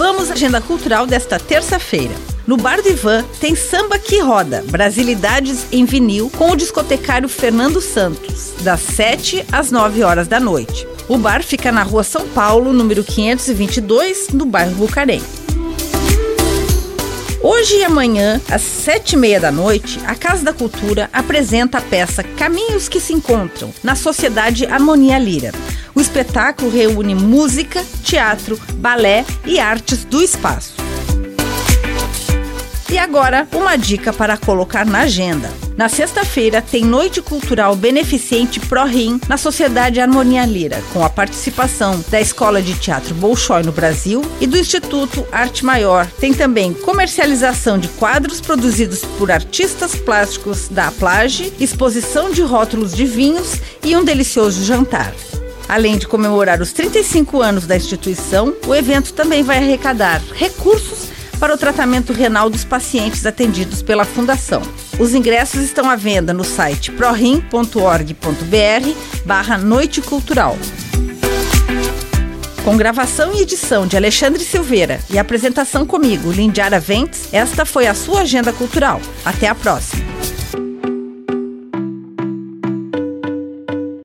Vamos à agenda cultural desta terça-feira. No Bar do Ivan tem Samba que Roda, Brasilidades em vinil, com o discotecário Fernando Santos, das 7 às 9 horas da noite. O bar fica na rua São Paulo, número 522, no bairro Bucarém. Hoje e amanhã, às sete e meia da noite, a Casa da Cultura apresenta a peça Caminhos que se Encontram, na Sociedade Harmonia Lira. O espetáculo reúne música, teatro, balé e artes do espaço. E agora, uma dica para colocar na agenda. Na sexta-feira tem Noite Cultural Beneficente ProRim na Sociedade Harmonia Lira, com a participação da Escola de Teatro Bolshoi no Brasil e do Instituto Arte Maior. Tem também comercialização de quadros produzidos por artistas plásticos da Plage, exposição de rótulos de vinhos e um delicioso jantar. Além de comemorar os 35 anos da instituição, o evento também vai arrecadar recursos para o tratamento renal dos pacientes atendidos pela Fundação. Os ingressos estão à venda no site prorim.org.br barra Noite Cultural. Com gravação e edição de Alexandre Silveira e apresentação comigo, Lindiara Ventes, esta foi a sua agenda cultural. Até a próxima!